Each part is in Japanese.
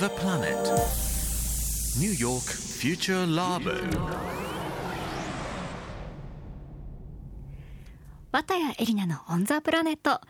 the planet. New York Future Labo. 綿谷エリナのオンザプラネット。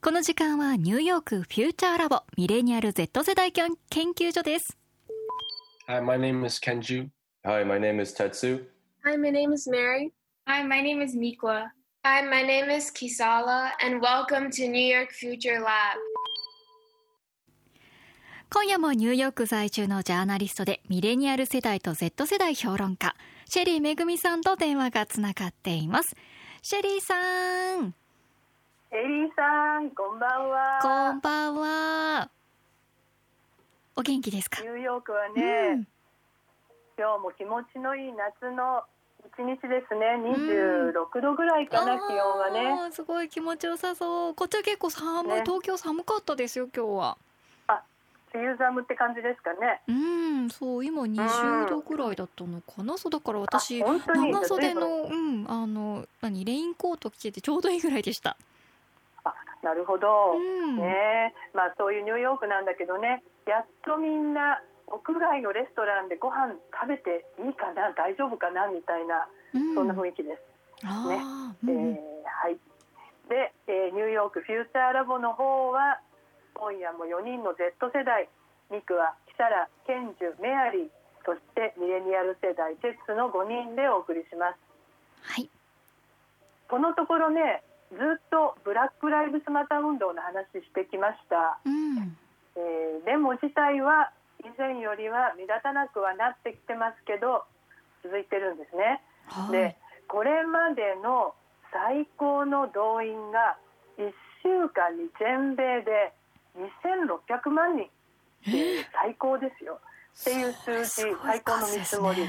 この時間はニューヨークフューチャーラボミレニアル Z 世代研究所です。Hi, my name is Kenju. Hi, my name is Tetsu. Hi, my name is Mary. Hi, my name is Mikwa. Hi, my name is Kisala, and welcome to New York Future Lab. 今夜もニューヨーク在住のジャーナリストでミレニアル世代と Z 世代評論家シェリーめぐみさんと電話がつながっています。シェリーさん。エリーさん、こんばんは。こんばんは。お元気ですか？ニューヨークはね、うん。今日も気持ちのいい夏の一日ですね。26度ぐらいかな、気温はね。すごい気持ちよさそう。こっちは結構寒い、ね。東京寒かったですよ今日は梅雨寒って感じですかね。うんそう今20度ぐらいだったのかな。そうだから私長袖の随うんあの何レインコート着ててちょうどいいぐらいでした。あ、なるほど。うん。ねまあそういうニューヨークなんだけどね、やっとみんな屋外のレストランでご飯食べていいかな、大丈夫かな？みたいな、うん。そんな雰囲気です。あーうんうん。えーはい。で、えーニューヨークフューチャーラボの方は今夜も4人の Z 世代、ミクはキサラ、ケンジュ、メアリー、そしてミレニアル世代テッツの5人でお送りします。はいこのところね、ずっとブラック・ライブスマター運動の話してきました。うんえーデモ自体は以前よりは目立たなくはなってきてますけど続いてるんですね。はいでこれまでの最高の動員が1週間に全米で2600万人。最高ですよ。っていう数字最高の見積もり。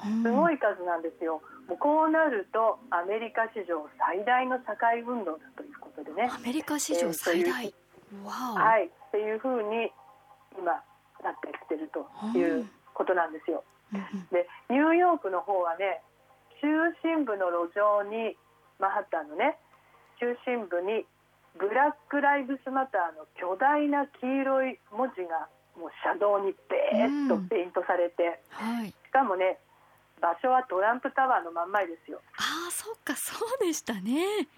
すごい数なんですよ。もうこうなるとアメリカ史上最大の社会運動だということでね。アメリカ史上最大、はい、っていうふうに今なってきてるということなんですよ。でニューヨークの方はね中心部の路上にマンハッタンのね中心部にブラック・ライブスマターの巨大な黄色い文字がもう車道にベーッとペイントされて、はい。しかもね場所はトランプタワーの真ん前ですよ。ああそっかそうでしたね。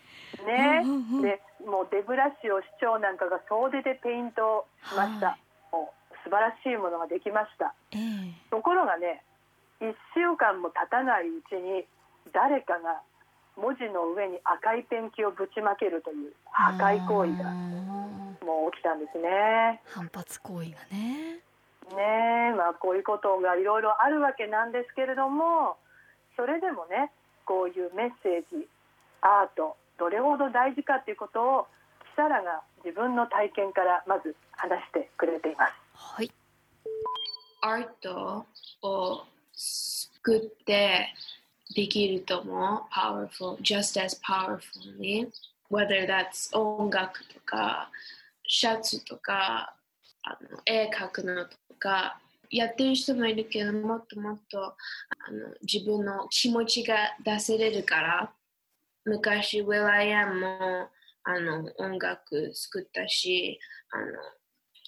ね、うんうんうん。でもうデブラシオ市長なんかが総出でペイントをしました、はい。もう素晴らしいものができました。ええ。ところがね1週間も経たないうちに誰かが文字の上に赤いペンキをぶちまけるという破壊行為がもう起きたんですね。反発行為がねねえまあこういうことがいろいろあるわけなんですけれどもそれでもねこういうメッセージアートどれほど大事かということをキサラが自分の体験からまず話してくれています。はいアートを作ってできると思う。powerful, just as powerfully. Whether that's 音楽とか、シャツとか、あの絵描くのとか、やってる人もいるけど、もっともっとあの自分の気持ちが出せれるから、昔 Will I Am もあの音楽作ったし、あの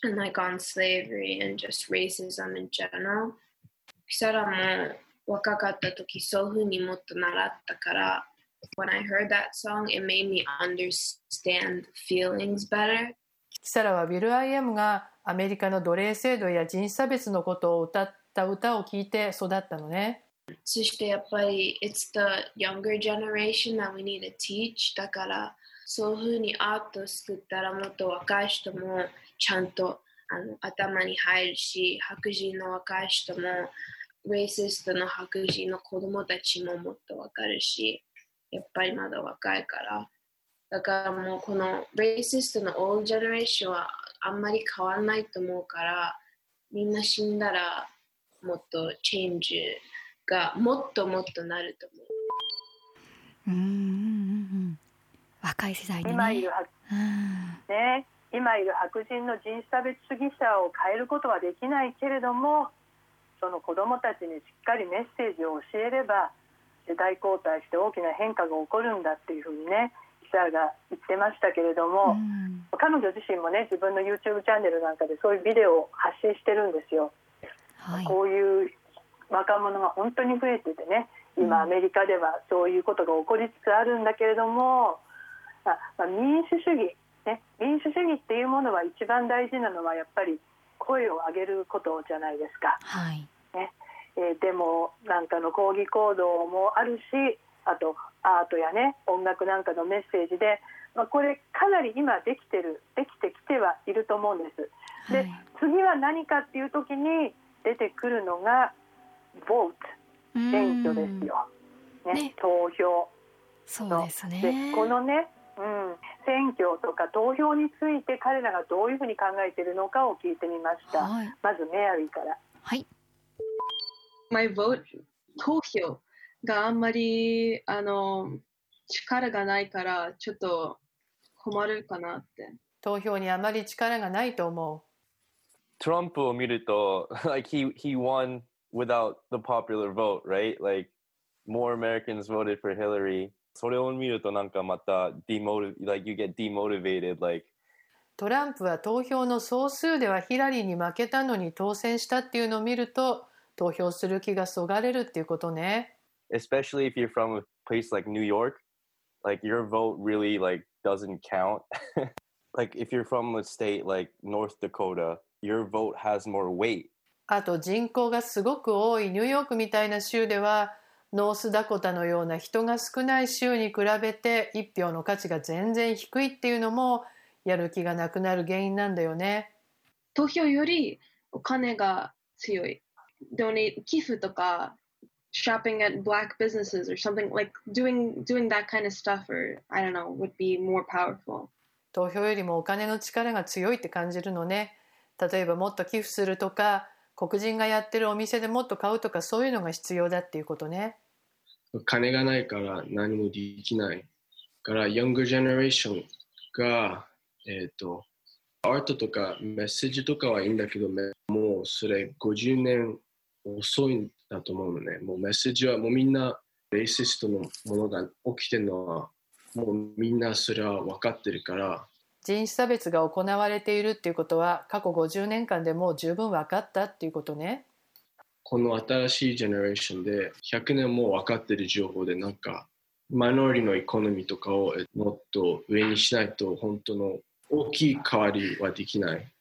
and like on slavery and just racism in general. キサラも若かった時そういうふうにもっと習ったから、when I heard that song, it made me understand feelings better. キサラはビル・アイ・エムがアメリカの奴隷制度や人種差別のことを歌った歌を聴いて育ったのね。そしてやっぱり it's the younger generation that we need to teach だからそういうふうにアートを作ったらもっと若い人もちゃんとあの頭に入るし白人の若い人もレイシストの白人の子供たちももっとわかるしやっぱりまだ若いから。だからもうこのレイシストのオールジェネレーションはあんまり変わらないと思うからみんな死んだらもっとチェンジがもっともっとなると思う。うんうんうんうん。若い世代にね。今いるはうんね、今いる白人の人種差別主義者を変えることはできないけれどもその子どもたちにしっかりメッセージを教えれば世代交代して大きな変化が起こるんだっていうふうにねキ者が言ってましたけれども、うん彼女自身もね自分の YouTube チャンネルなんかでそういうビデオを発信してるんですよ。はいこういう若者が本当に増えててねうん今アメリカではそういうことが起こりつつあるんだけれども、あまあ、民主主義、ね、民主主義っていうものは一番大事なのはやっぱり声を上げることじゃないですか。はいえーデモなんかの抗議行動もあるしあとアートやね音楽なんかのメッセージで、まあ、これかなり今できてるできてきてはいると思うんです。で、はい。次は何かっていう時に出てくるのが vote 選挙ですよ、ねね。投票。そうですでねこのね、うん、選挙とか投票について彼らがどういうふうに考えているのかを聞いてみました、はい。まずメアリーから。はい My vote 投票があんまりあの力がないからちょっと困るかなって。投票にあまり力がないと思う。トランプを見ると、like he he won without the popular vote, right? Like more Americans voted for Hillary. それを見るとなんかまた demotiv like you get demotivated like トランプは投票の総数ではヒラリーに負けたのに当選したっていうのを見ると投票する気がそがれるっていうことね。especially if you're from a place like New York, like your vote really like doesn't count. like if you're from a state like North Dakota, your vote has more weight. あと人口がすごく多いニューヨークみたいな州ではノースダコタのような人が少ない州に比べて一票の価値が全然低いっていうのもやる気がなくなる原因なんだよね。投票よりお金が強い。Donate 寄付とか shopping at black businesses or something like doing doing that kind of stuff or I don't know would be more powerful. 投票よりもお金の力が強いって感じるのね。例えばもっと寄付するとか黒人がやってるお店でもっと買うとかそういうのが必要だっていうことね。金がないから何もできないから、ヨングジェネレーションが、えっ、と、アートとかメッセージとかはいいんだけど、めもうそれ50年遅いんだと思うのね。もうメッセージはもうみんな、レイシストのものが起きてるのは、もうみんなそれは分かってるから、人種差別が行われているっていうことは過去50年間でもう十分分かったっていうことね。この新しいジェネレーションで100年も分かってる情報でなんかマイノリティのエコノミーとかをえもっと上にしないと本当の大きい変わりはできない。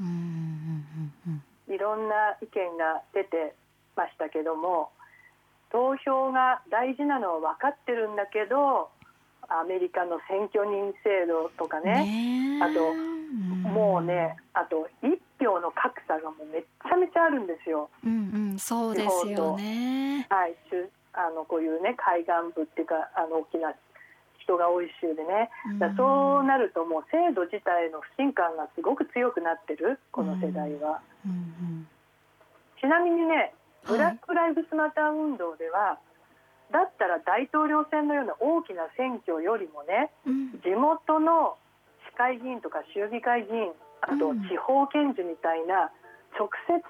うんうんうんいろんな意見が出てましたけども投票が大事なのは分かってるんだけどアメリカの選挙人制度とかうんねねえ。あとんもうねあと1票の格差がもうめっちゃめちゃあるんですよ。うんうんそうですよね。はい、中あのこういうね海岸部っていうかあの大きな人が多い州でね。だそうなるともう制度自体の不信感がすごく強くなってるこの世代は。うん。ちなみにねはい。ブラック・ライブスマター運動では、だったら大統領選のような大きな選挙よりもねうん。地元の市会議員とか州議会議員あとうん。地方検事みたいな直接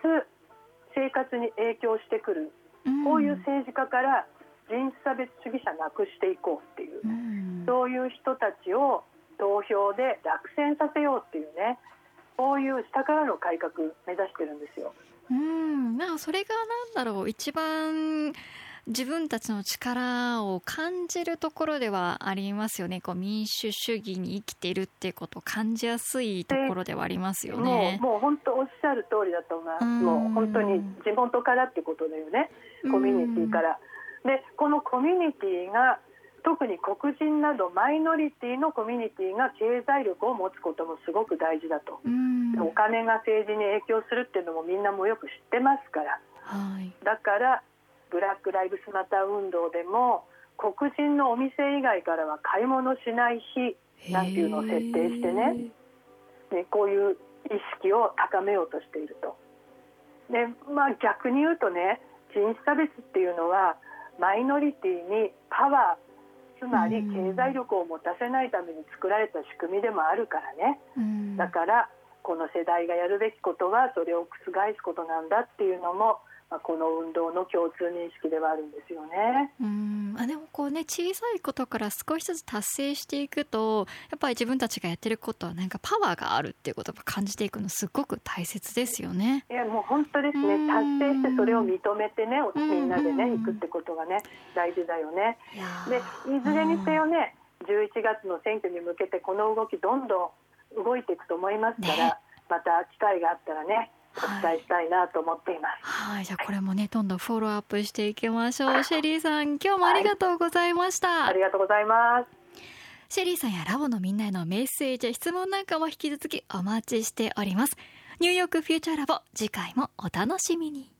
生活に影響してくるうん。こういう政治家から人種差別主義者なくしていこうっていう。うんそういう人たちを投票で落選させようっていうねこういう下からの改革目指してるんですよ。うんなんかそれがなんだろう一番自分たちの力を感じるところではありますよねこう民主主義に生きているっていうことを感じやすいところではありますよね。もう本当おっしゃる通りだと思います。うんもう本当に地元からってことだよね。コミュニティから。でこのコミュニティが特に黒人などマイノリティのコミュニティが経済力を持つこともすごく大事だと。うんお金が政治に影響するっていうのもみんなもよく知ってますから。はいだからブラック・ライブスマター運動でも黒人のお店以外からは買い物しない日なんていうのを設定してねね、こういう意識を高めようとしていると。でまあ、逆に言うとね人種差別っていうのはマイノリティにパワーつまり経済力を持たせないために作られた仕組みでもあるからね。うん。だからこの世代がやるべきことはそれを覆すことなんだっていうのも、まあ、この運動の共通認識ではあるんですよね。うんまあ、でもこうね小さいことから少しずつ達成していくとやっぱり自分たちがやってることはなんかパワーがあるっていうことを感じていくのすごく大切ですよね。いやもう本当ですね。達成してそれを認めてねみんなでね行くってことがね大事だよね。でいずれにせよね11月の選挙に向けてこの動きどんどん動いていくと思いますから、ね、また機会があったらねお伝えしたいなと思っています。はい、じゃあこれもねどんどんフォローアップしていきましょう。シェリーさん今日もありがとうございました。はい、ありがとうございます。シェリーさんやラボのみんなへのメッセージや質問なんかも引き続きお待ちしております。ニューヨークフューチャーラボ次回もお楽しみに。